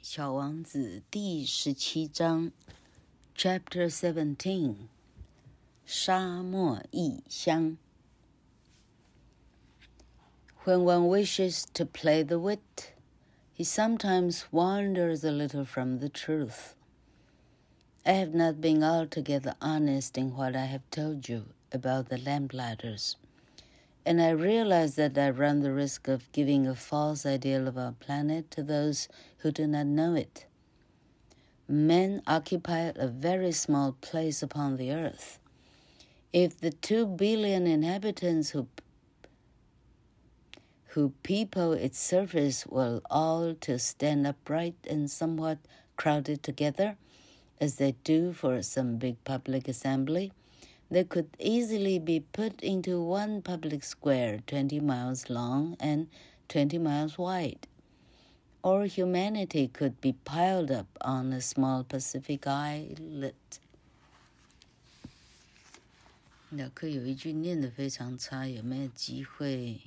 小王子第十七章，Chapter Seventeen，沙漠异乡。When one wishes to play the wit, he sometimes wanders a little from the truth. I have not been altogether honest in what I have told you about the lamplighters. And I realize that I run the risk of giving a false ideal of our planet to those who do not know it. Men occupy a very small place upon the earth. If the two billion inhabitants who who people its surface were all to stand upright and somewhat crowded together, as they do for some big public assembly, they could easily be put into one public square 20 miles long and 20 miles wide. Or humanity could be piled up on a small Pacific islet. 老课有一句念得非常差，有没有机会？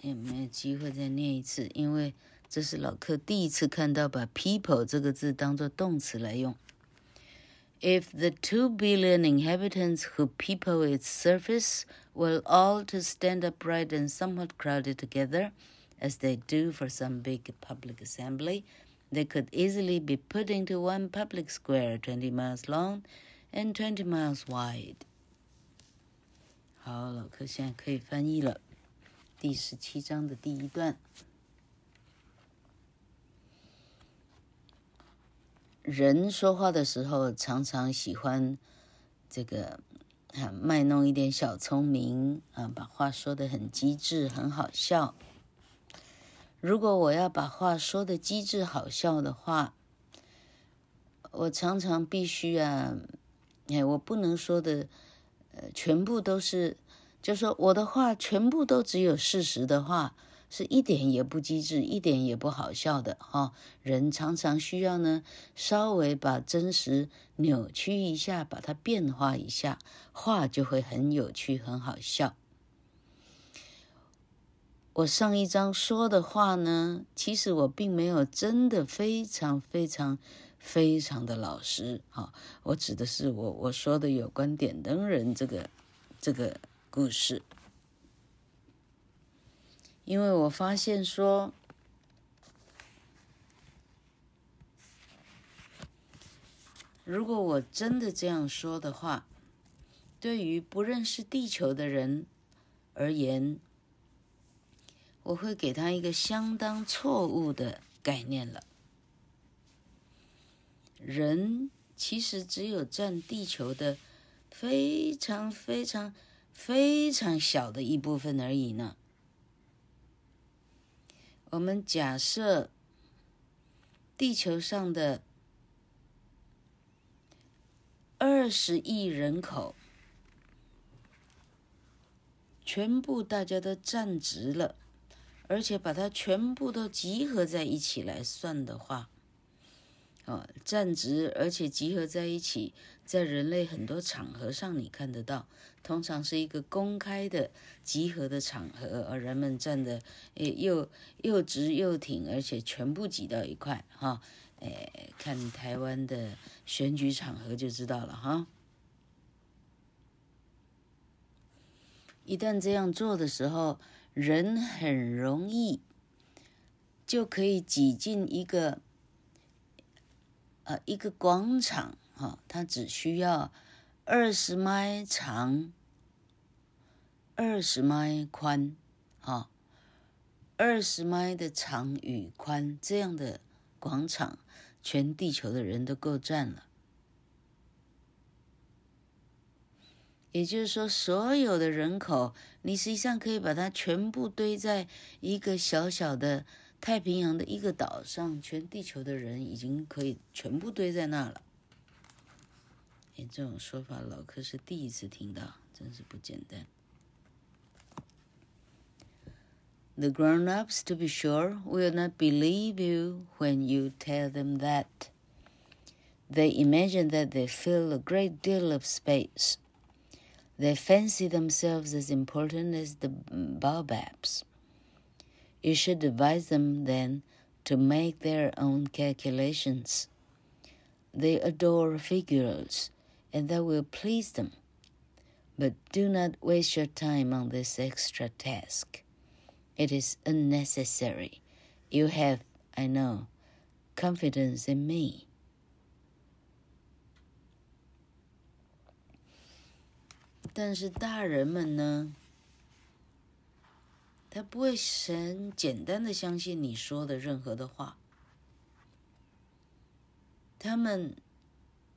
有没有机会再念一次？因为 这是老客第一次看到把 people 这个字当做动词来用。If the two billion inhabitants who people its surface were all to stand upright and somewhat crowded together, as they do for some big public assembly, they could easily be put into one public square 20 miles long and 20 miles wide. 好，老客现在可以翻译了。第十七章的第一段。 人说话的时候，常常喜欢这个啊，卖弄一点小聪明啊，把话说得很机智、很好笑。如果我要把话说得机智好笑的话，我常常必须啊，哎，我不能说的，呃，全部都是，就说我的话全部都只有事实的话。是一点也不机智，一点也不好笑的哈、哦。人常常需要呢，稍微把真实扭曲一下，把它变化一下，话就会很有趣，很好笑。我上一章说的话呢，其实我并没有真的非常非常非常的老实哈、哦。我指的是我我说的有关点灯人这个这个故事。因为我发现说，如果我真的这样说的话，对于不认识地球的人而言，我会给他一个相当错误的概念了。人其实只有占地球的非常非常非常小的一部分而已呢。我们假设地球上的二十亿人口全部大家都站直了，而且把它全部都集合在一起来算的话。哦，站直而且集合在一起，在人类很多场合上你看得到，通常是一个公开的集合的场合，而人们站的诶又又直又挺，而且全部挤到一块哈。诶，看台湾的选举场合就知道了哈。一旦这样做的时候，人很容易就可以挤进一个。呃，一个广场，哈，它只需要二十迈长，二十迈宽，哈，二十迈的长与宽这样的广场，全地球的人都够占了。也就是说，所有的人口，你实际上可以把它全部堆在一个小小的。太平洋的一个岛上，全地球的人已经可以全部堆在那了。哎，这种说法老柯是第一次听到，真是不简单。The grown-ups, to be sure, will not believe you when you tell them that. They imagine that they fill a great deal of space. They fancy themselves as important as the baobabs. You should advise them then to make their own calculations. They adore figures, and that will please them. But do not waste your time on this extra task. It is unnecessary. You have, I know, confidence in me. 但是大人们呢？他不会很简单的相信你说的任何的话。他们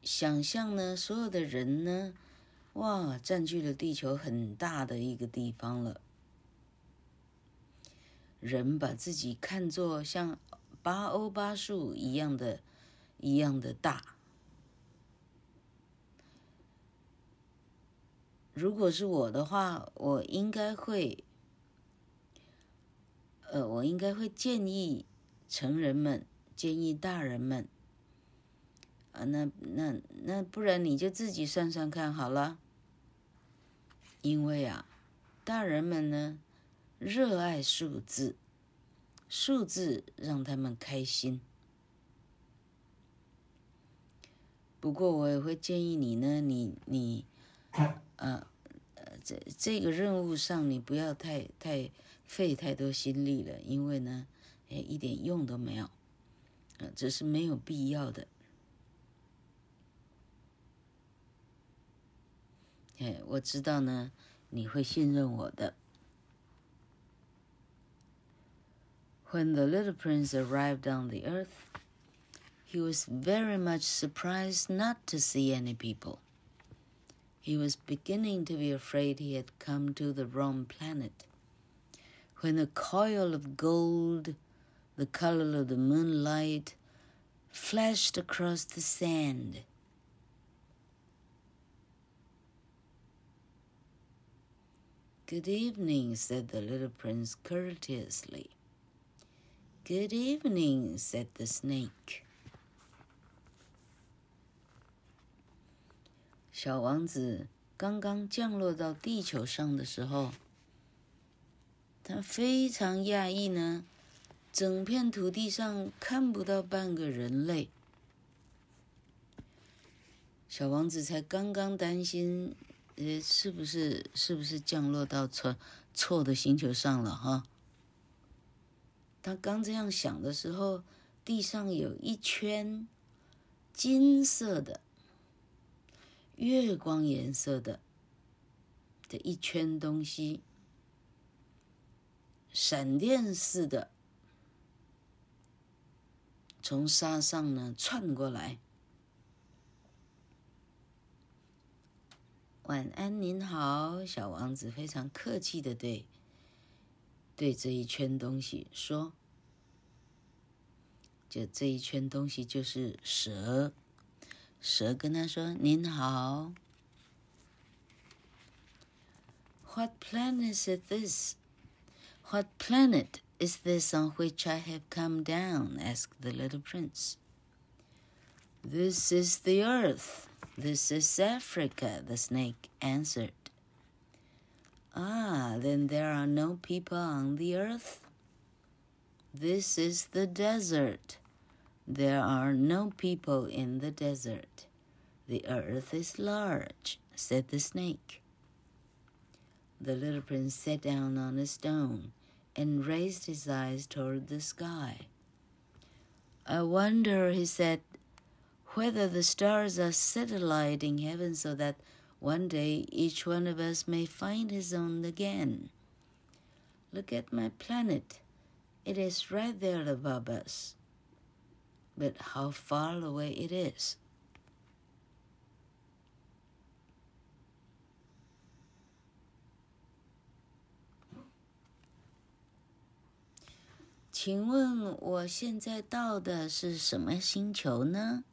想象呢，所有的人呢，哇，占据了地球很大的一个地方了。人把自己看作像八欧巴树一样的，一样的大。如果是我的话，我应该会。呃，我应该会建议成人们，建议大人们，啊，那那那不然你就自己算算看好了。因为啊，大人们呢，热爱数字，数字让他们开心。不过我也会建议你呢，你你，呃，这这个任务上你不要太太。费太多心力了，因为呢，哎，一点用都没有，呃，这是没有必要的。哎，我知道呢，你会信任我的。When the little prince arrived on the earth, he was very much surprised not to see any people. He was beginning to be afraid he had come to the wrong planet. when a coil of gold, the color of the moonlight, flashed across the sand. Good evening, said the little prince courteously. Good evening, said the snake. 小王子刚刚降落到地球上的时候。他非常讶异呢，整片土地上看不到半个人类。小王子才刚刚担心，呃，是不是是不是降落到错错的星球上了哈？他刚这样想的时候，地上有一圈金色的、月光颜色的的一圈东西。闪电似的从沙上呢窜过来。晚安，您好，小王子非常客气的对对这一圈东西说：“就这一圈东西就是蛇。”蛇跟他说：“您好。” What planet is this? What planet is this on which I have come down? asked the little prince. This is the earth. This is Africa, the snake answered. Ah, then there are no people on the earth? This is the desert. There are no people in the desert. The earth is large, said the snake. The little prince sat down on a stone and raised his eyes toward the sky. I wonder, he said, whether the stars are satellite in heaven so that one day each one of us may find his own again. Look at my planet. It is right there above us. But how far away it is. 请问我现在到的是什么星球呢？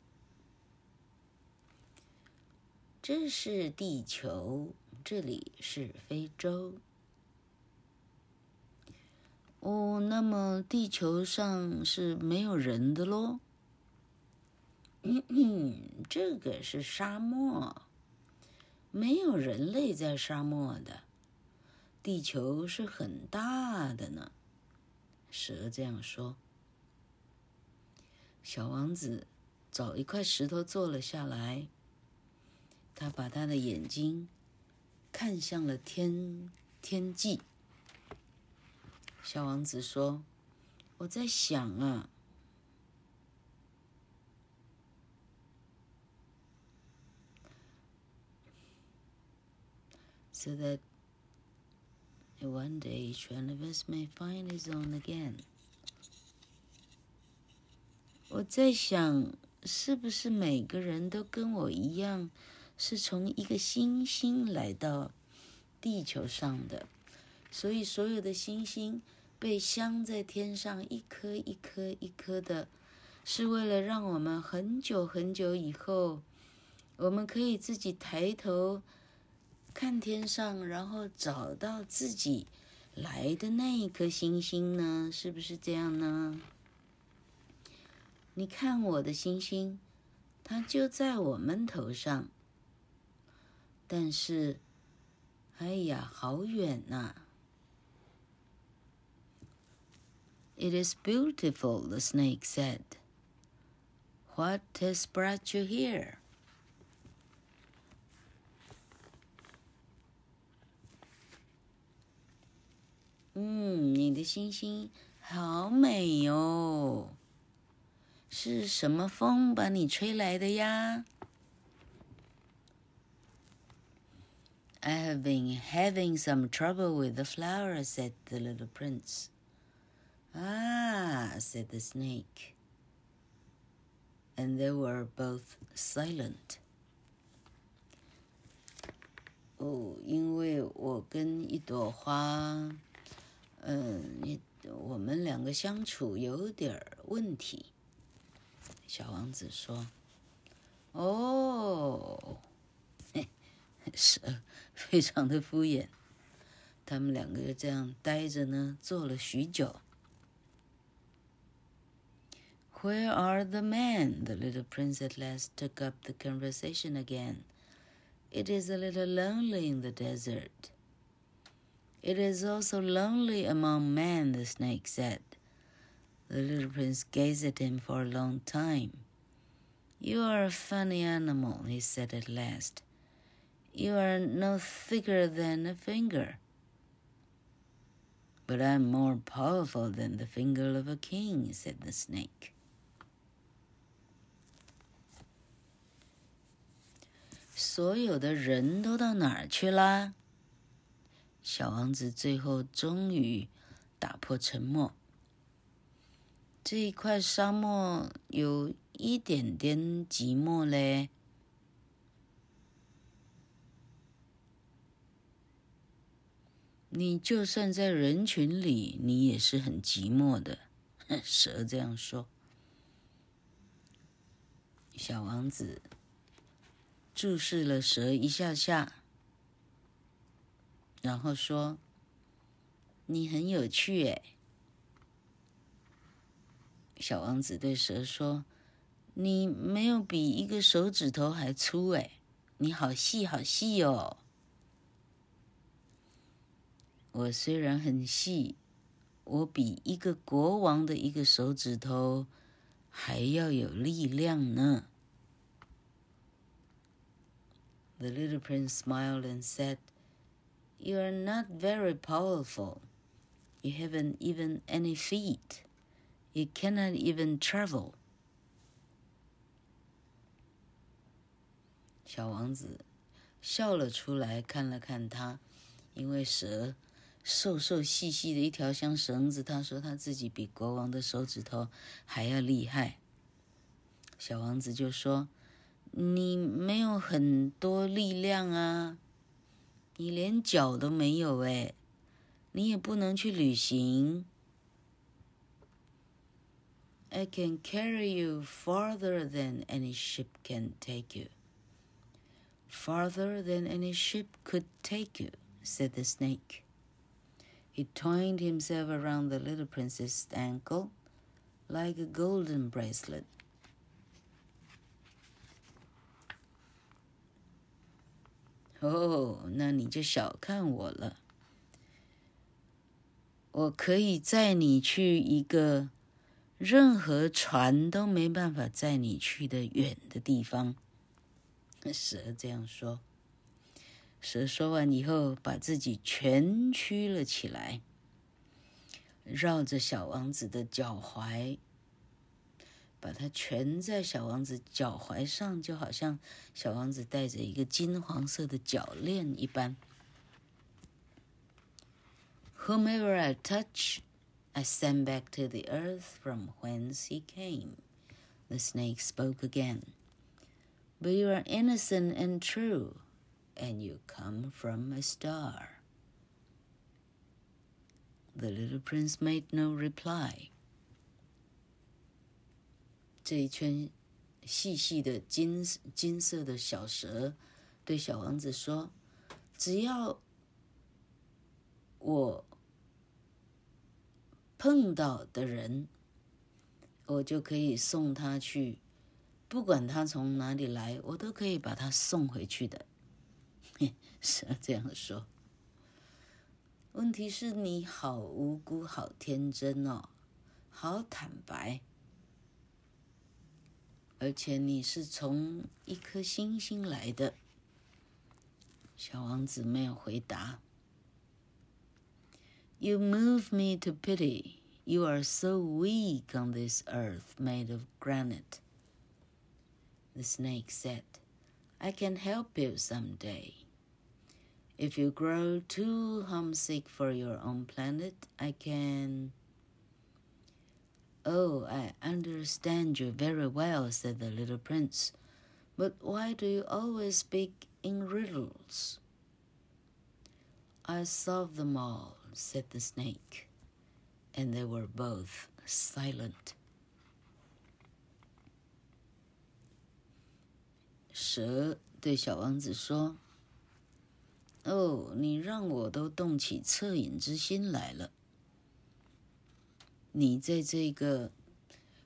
这是地球，这里是非洲。哦，那么地球上是没有人的喽？嗯嗯，这个是沙漠。没有人类在沙漠的，地球是很大的呢。蛇这样说。小王子找一块石头坐了下来，他把他的眼睛看向了天天际。小王子说：“我在想啊。” So that one day each one of us may find his own again。我在想，是不是每个人都跟我一样，是从一个星星来到地球上的？所以所有的星星被镶在天上，一颗一颗一颗的，是为了让我们很久很久以后，我们可以自己抬头。看天上，然后找到自己来的那一颗星星呢？是不是这样呢？你看我的星星，它就在我们头上，但是，哎呀，好远呐！It is beautiful, the snake said. What has brought you here? 嗯，你的星星好美哟，是什么风把你吹来的呀 ？I have been having some trouble with the flower, said the little prince. Ah, said the snake. And they were both silent. 哦，因为我跟一朵花。嗯，你我们两个相处有点问题。小王子说：“哦，是 非常的敷衍。”他们两个就这样呆着呢，坐了许久。Where are the men? The little prince at last took up the conversation again. It is a little lonely in the desert. It is also lonely among men, the snake said. The little prince gazed at him for a long time. You are a funny animal, he said at last. You are no thicker than a finger. But I'm more powerful than the finger of a king, said the snake. 所有的人都到哪儿去啦？小王子最后终于打破沉默。这一块沙漠有一点点寂寞嘞。你就算在人群里，你也是很寂寞的。蛇这样说。小王子注视了蛇一下下。然后说：“你很有趣诶。”小王子对蛇说：“你没有比一个手指头还粗诶，你好细好细哦。”我虽然很细，我比一个国王的一个手指头还要有力量呢。The little prince smiled and said. You are not very powerful. You haven't even any feet. You cannot even travel. 小王子笑了出来，看了看他，因为蛇瘦瘦细细的一条像绳子，他说他自己比国王的手指头还要厉害。小王子就说：“你没有很多力量啊。”你连脚都没有哎，你也不能去旅行。I can carry you farther than any ship can take you. Farther than any ship could take you, said the snake. He twined himself around the little princess's ankle like a golden bracelet. 哦，那你就小看我了。我可以载你去一个任何船都没办法载你去的远的地方。”蛇这样说。 蛇说完以后，把自己蜷曲了起来，绕着小王子的脚踝，把它蜷在小王子脚踝上，就好像小王子戴着一个金黄色的脚链一般。Whomever I touch, I send back to the earth from whence he came. The snake spoke again. But you are innocent and true. And you come from a star. The little prince made no reply. 这一圈细细的金金色的小蛇对小王子说：“只要我碰到的人，我就可以送他去，不管他从哪里来，我都可以把他送回去的。”是这样说。问题是你好无辜，好天真哦，好坦白，而且你是从一颗星星来的。小王子没有回答。You move me to pity. You are so weak on this earth made of granite. The snake said, I can help you someday. If you grow too homesick for your own planet, I can. Oh, I understand you very well, said the little prince. But why do you always speak in riddles? I solve them all, said the snake, and they were both silent. 蛇对小王子说。 哦，你让我都动起恻隐之心来了。你在这个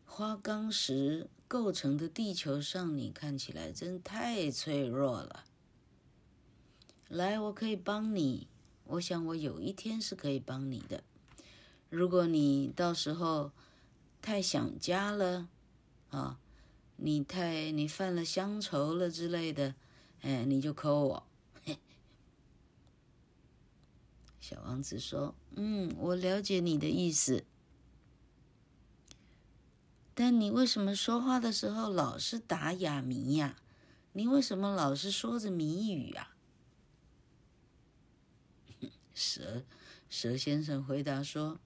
花岗石构成的地球上，你看起来真太脆弱了。来，我可以帮你。我想我有一天是可以帮你的。如果你到时候太想家了，啊，你太你犯了乡愁了之类的，哎，你就 call 我。小王子说：“嗯，我了解你的意思，但你为什么说话的时候老是打哑谜呀？你为什么老是说着谜语啊？” 蛇蛇先生回答说：“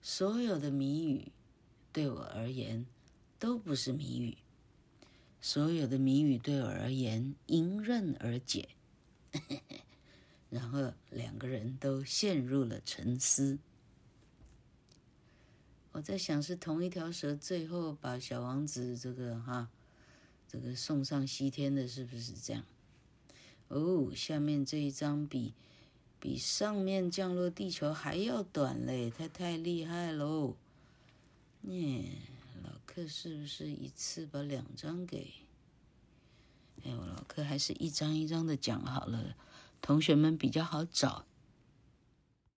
所有的谜语对我而言都不是谜语，所有的谜语对我而言迎刃而解。” 然后两个人都陷入了沉思。我在想，是同一条蛇最后把小王子这个哈，这个送上西天的，是不是这样？哦，下面这一张比比上面降落地球还要短嘞，他太厉害喽！耶，老克是不是一次把两张给？哎，我老克还是一张一张的讲好了。同学们比较好找。